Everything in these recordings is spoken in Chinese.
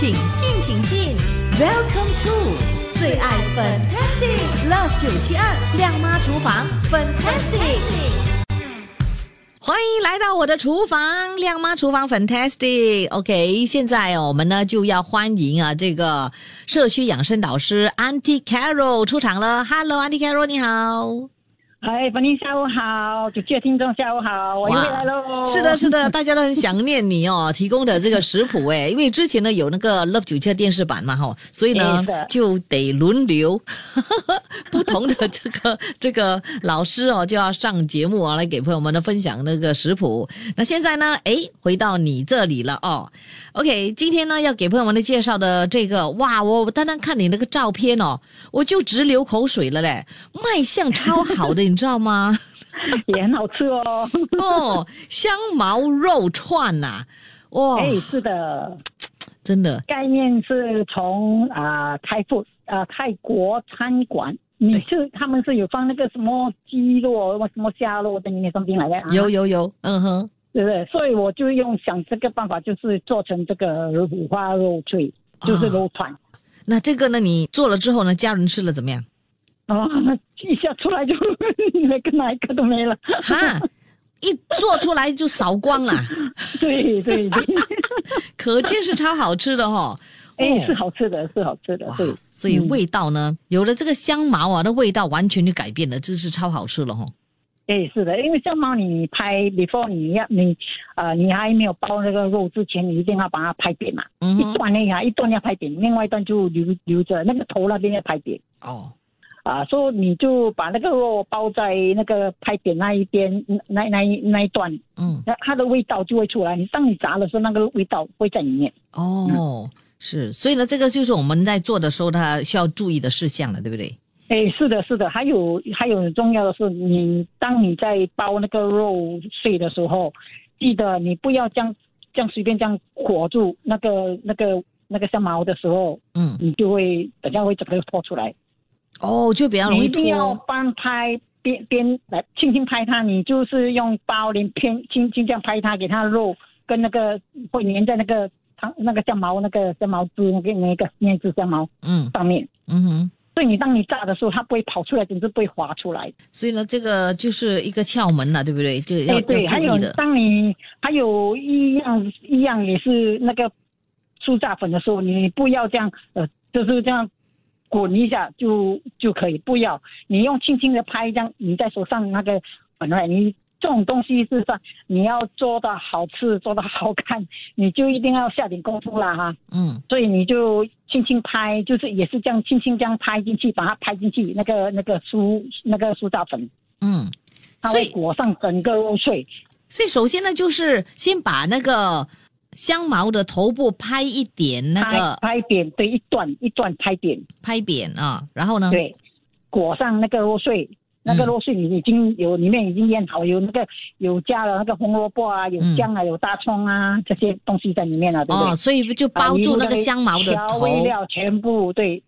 请进，请进，Welcome to 最爱 Fantastic Love 九七二亮妈厨房 Fantastic。欢迎来到我的厨房，亮妈厨房 Fantastic。OK，现在，我们呢就要欢迎啊这个社区养生导师 Auntie Carol 出场了。Hello，Auntie Carol，你好。嗨，粉玲下午好，九七的听众下午好，我又回来喽。是的，是的，大家都很想念你哦，提供的这个食谱哎，因为之前呢有那个 Love 九七的电视版嘛哈，所以呢就得轮流 不同的这个这个老师哦就要上节目啊来给朋友们呢分享那个食谱。那现在呢，哎，回到你这里了哦。OK，今天呢要给朋友们的介绍的这个哇，我单单看你那个照片哦，我就直流口水了嘞，卖相超好的。你知道吗？也很好吃哦。哦，香茅肉串呐，哇！哎，是的，真的。概念是从啊泰国啊泰国餐馆，你是他们是有放那个什么鸡肉、什么虾肉在里面放进来的。有有有，嗯哼，对不对？所以我就用想这个办法，就是做成这个五花肉脆，就是肉串。那这个呢，你做了之后呢，家人吃了怎么样？啊，一下出来就 那个哪一个都没了，哈，一做出来就扫光了。对对对，可见是超好吃的哈。哎，是好吃的，是好吃的。对，所以味道呢，有了这个香茅啊，那味道完全就改变了，就是超好吃了哈。哎，是的，因为香茅你拍 before 你要你呃你还没有包那个肉之前，你一定要把它拍扁嘛。嗯。一段那下一段要拍扁，另外一段就留留着那个头那边要拍扁。哦。啊，说你就把那个肉包在那个拍扁那一边，那那那一段，嗯，那它的味道就会出来。你当你炸的时候，那个味道会在里面。哦，是，所以呢，这个就是我们在做的时候，它需要注意的事项了，对不对？哎，是的，是的。还有还有很重要的是，你当你在包那个肉碎的时候，记得你不要这样这样随便这样裹住那个那个那个香茅的时候，嗯，你就会等下会整个脱出来。哦，就比较容易一定要帮拍边边来轻轻拍它，你就是用包连偏轻轻这样拍它，给它肉跟那个会粘在那个汤那个酱毛那个酱毛汁那个那个面汁酱毛嗯上面嗯哼，所以你当你炸的时候，它不会跑出来，甚至不会滑出来。所以呢，这个就是一个窍门了，对不对？就要对，还有当你还有一样一样也是那个酥炸粉的时候，你不要这样呃，就是这样。滚一下就就可以，不要你用轻轻的拍，一张你在手上那个本来你这种东西是说你要做的好吃，做的好看，你就一定要下点功夫啦哈。嗯，所以你就轻轻拍，就是也是这样轻轻这样拍进去，把它拍进去那个那个酥那个酥炸粉。嗯，它会裹上整个肉碎。所以首先呢，就是先把那个。香茅的头部拍一点，那个拍扁，对，一段一段拍扁，拍扁啊，然后呢？对，裹上那个肉碎，那个肉碎你已经有里面已经腌好，有那个有加了那个红萝卜啊，有姜啊，有大葱啊这些东西在里面了，对不对？哦，所以就包住那个香茅的调味料全部对。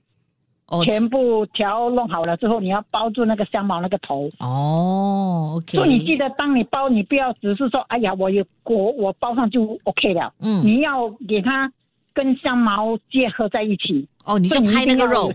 全部调弄好了之后，你要包住那个香茅那个头。哦，OK。所以你记得，当你包，你不要只是说，哎呀，我有我我包上就 OK 了。嗯。你要给它跟香茅结合在一起。哦，你就拍那个肉。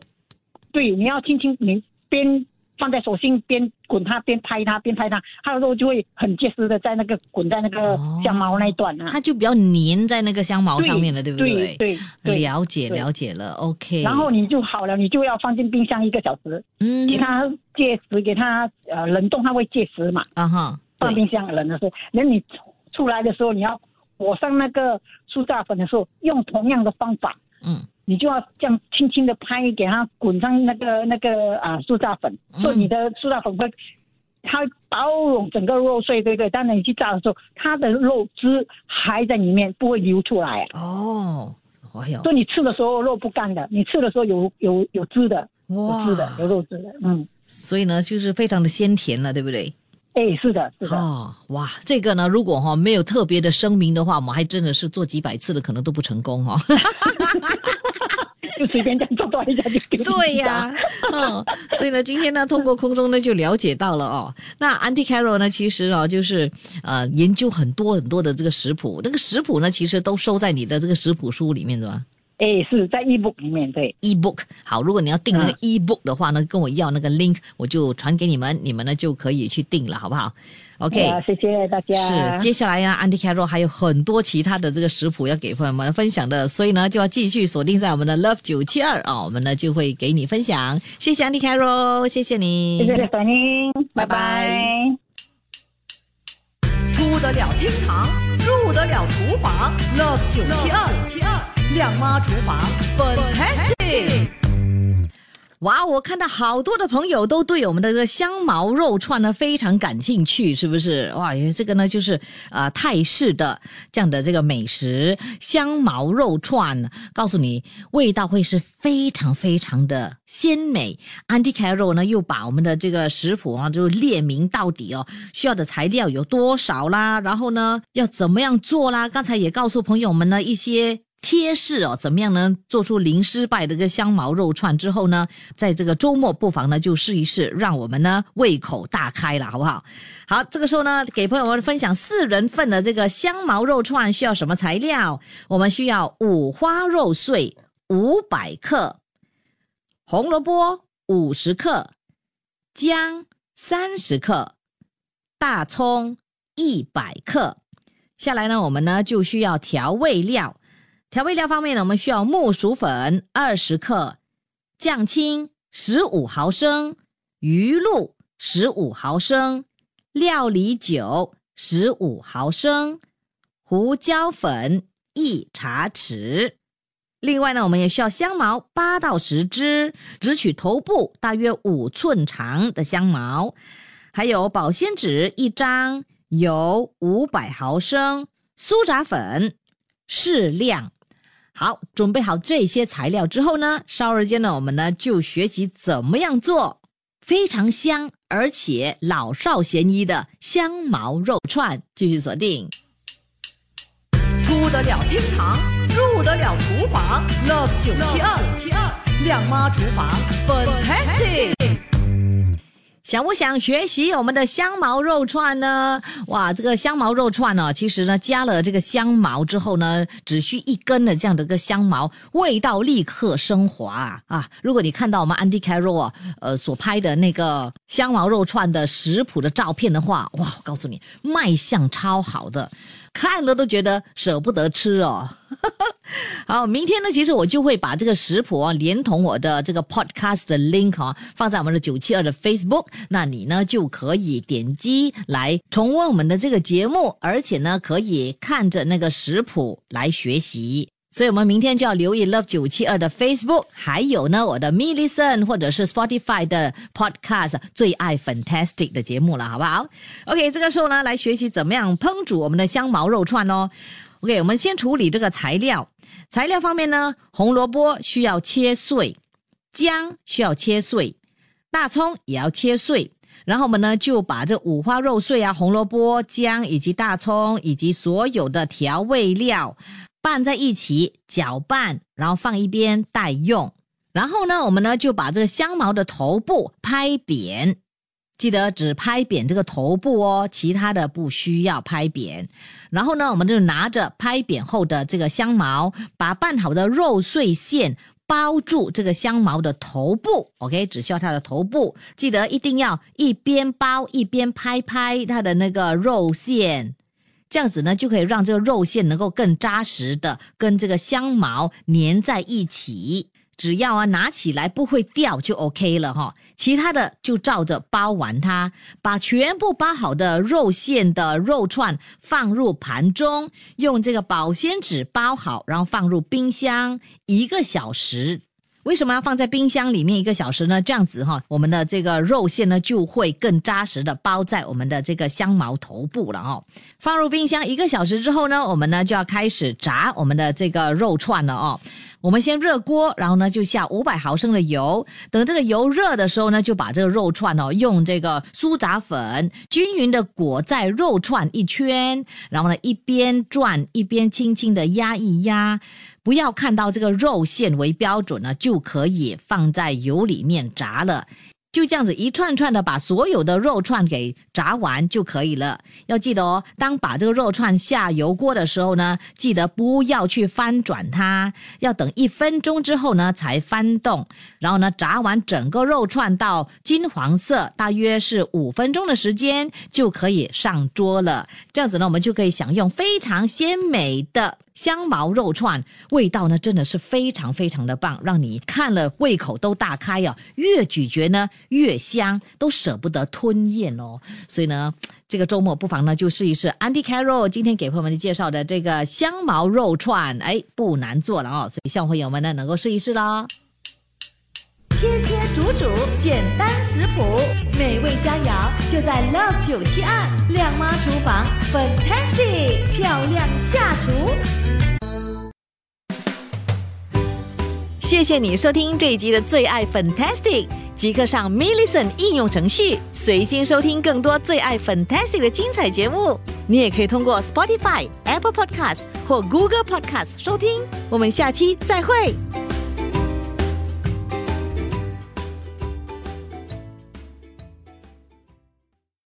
对，你要轻轻你边。放在手心边滚它边拍它边拍它，它的肉就会很结实的在那个滚在那个香茅那一段啊，它就比较粘在那个香茅上面了，对不对？对对，了解了解了，OK。然后你就好了，你就要放进冰箱一个小时，嗯，给它结实，给它呃冷冻，它会结实嘛。啊哈，放冰箱冷的时候，那你出来的时候，你要裹上那个苏打粉的时候，用同样的方法，嗯。你就要这样轻轻的拍，给它滚上那个那个啊素炸粉，所以你的素炸粉会它包容整个肉碎，对不对？当然你去炸的时候，它的肉汁还在里面，不会流出来。哦，哎呦！所以你吃的时候肉不干的，你吃的时候有有有汁的，有汁的，有肉汁的，嗯。所以呢，就是非常的鲜甜了，对不对？哎，是的，是的。哦，哇，这个呢，如果哈没有特别的声明的话，我们还真的是做几百次的，可能都不成功哈。就随便这样做多一下就对呀，嗯，所以呢，今天呢，通过空中呢就了解到了哦。那 Auntie Carol 呢，其实哦，就是呃，研究很多很多的这个食谱，那个食谱呢，其实都收在你的这个食谱书里面，是吧？哎，是在 ebook 里面，对 ebook。好，如果你要订那个 ebook 的话呢，跟我要那个 link，我就传给你们，你们呢就可以去订了，好不好？OK，谢谢大家。是，接下来呀，Andy Carroll 还有很多其他的这个食谱要给朋友们分享的，所以呢，就要继续锁定在我们的 Love 九七二啊，我们呢就会给你分享。谢谢 Andy Carroll，谢谢你，谢谢反应，拜拜。出得了厅堂，入得了厨房，Love 九七二。亮妈厨房，fantastic！哇，我看到好多的朋友都对我们的这个香茅肉串呢非常感兴趣，是不是？哇，这个呢就是啊泰式的这样的这个美食香茅肉串，告诉你味道会是非常非常的鲜美。Andy Carroll 呢又把我们的这个食谱啊就列明到底哦，需要的材料有多少啦，然后呢要怎么样做啦？刚才也告诉朋友们呢一些。贴士哦，怎么样呢？做出零失败的一个香茅肉串之后呢，在这个周末不妨呢就试一试，让我们呢胃口大开了，好不好？好，这个时候呢，给朋友们分享四人份的这个香茅肉串需要什么材料？我们需要五花肉碎五百克，红萝卜五十克，姜三十克，大葱一百克。下来呢，我们呢就需要调味料。调味料方面呢，我们需要木薯粉二十克，酱青十五毫升，鱼露十五毫升，料理酒十五毫升，胡椒粉一茶匙。另外呢，我们也需要香茅八到十支，只取头部大约五寸长的香茅，还有保鲜纸一张，油五百毫升，苏打粉适量。好，准备好这些材料之后呢，稍后间呢，我们呢就学习怎么样做非常香而且老少咸宜的香茅肉串。继续锁定，出得了厅堂，入得了厨房，Love 九七二，亮妈厨房，Fantastic。想不想学习我们的香茅肉串呢？哇，这个香茅肉串呢，其实呢加了这个香茅之后呢，只需一根的这样的个香茅，味道立刻升华啊！啊，如果你看到我们 Andy Carroll 呃所拍的那个香茅肉串的食谱的照片的话，哇，我告诉你，卖相超好的。看了都觉得舍不得吃哦。好，明天呢，其实我就会把这个食谱啊，连同我的这个 podcast 的 link 啊，放在我们的九七二的 Facebook，那你呢就可以点击来重温我们的这个节目，而且呢，可以看着那个食谱来学习。所以，我们明天就要留意 Love 九七二的 Facebook，还有呢，我的 m i l l i c e n 或者是 Spotify 的 Podcast 最爱 Fantastic 的节目了，好不好？OK，这个时候呢，来学习怎么样烹煮我们的香茅肉串哦。OK，我们先处理这个材料。材料方面呢，红萝卜需要切碎，姜需要切碎，大葱也要切碎。然后我们呢，就把这五花肉碎啊、红萝卜、姜以及大葱以及所有的调味料。拌在一起搅拌，然后放一边待用。然后呢，我们呢就把这个香茅的头部拍扁，记得只拍扁这个头部哦，其他的不需要拍扁。然后呢，我们就拿着拍扁后的这个香茅，把拌好的肉碎馅包住这个香茅的头部。OK，只需要它的头部，记得一定要一边包一边拍拍它的那个肉馅。这样子呢，就可以让这个肉馅能够更扎实的跟这个香茅粘在一起。只要啊拿起来不会掉就 OK 了哈。其他的就照着包完它，把全部包好的肉馅的肉串放入盘中，用这个保鲜纸包好，然后放入冰箱一个小时。为什么要放在冰箱里面一个小时呢？这样子哈，我们的这个肉馅呢就会更扎实的包在我们的这个香茅头部了哦。放入冰箱一个小时之后呢，我们呢就要开始炸我们的这个肉串了哦。我们先热锅，然后呢就下五百毫升的油，等这个油热的时候呢，就把这个肉串哦用这个苏打粉均匀的裹在肉串一圈，然后呢一边转一边轻轻的压一压。不要看到这个肉馅为标准呢，就不可以放在油里面炸了。就这样子一串串的把所有的肉串给炸完就可以了。要记得哦，当把这个肉串下油锅的时候呢，记得不要去翻转它，要等一分钟之后呢才翻动。然后呢，炸完整个肉串到金黄色，大约是五分钟的时间就可以上桌了。这样子呢，我们就可以享用非常鲜美的。香茅肉串味道呢，真的是非常非常的棒，让你看了胃口都大开呀！越咀嚼呢越香，都舍不得吞咽哦。所以呢，这个周末不妨呢就试一试 Andy Carroll 今天给朋友们介绍的这个香茅肉串，哎，不难做了哦。所以希望朋友们呢能够试一试啦。切切煮煮，简单食谱，美味佳肴就在 Love 九七二亮妈厨房，Fantastic 漂亮下厨。谢谢你收听这一集的最爱 Fantastic，即刻上 m i l l i c e n t 应用程序，随心收听更多最爱 Fantastic 的精彩节目。你也可以通过 Spotify、Apple Podcast 或 Google Podcast 收听。我们下期再会。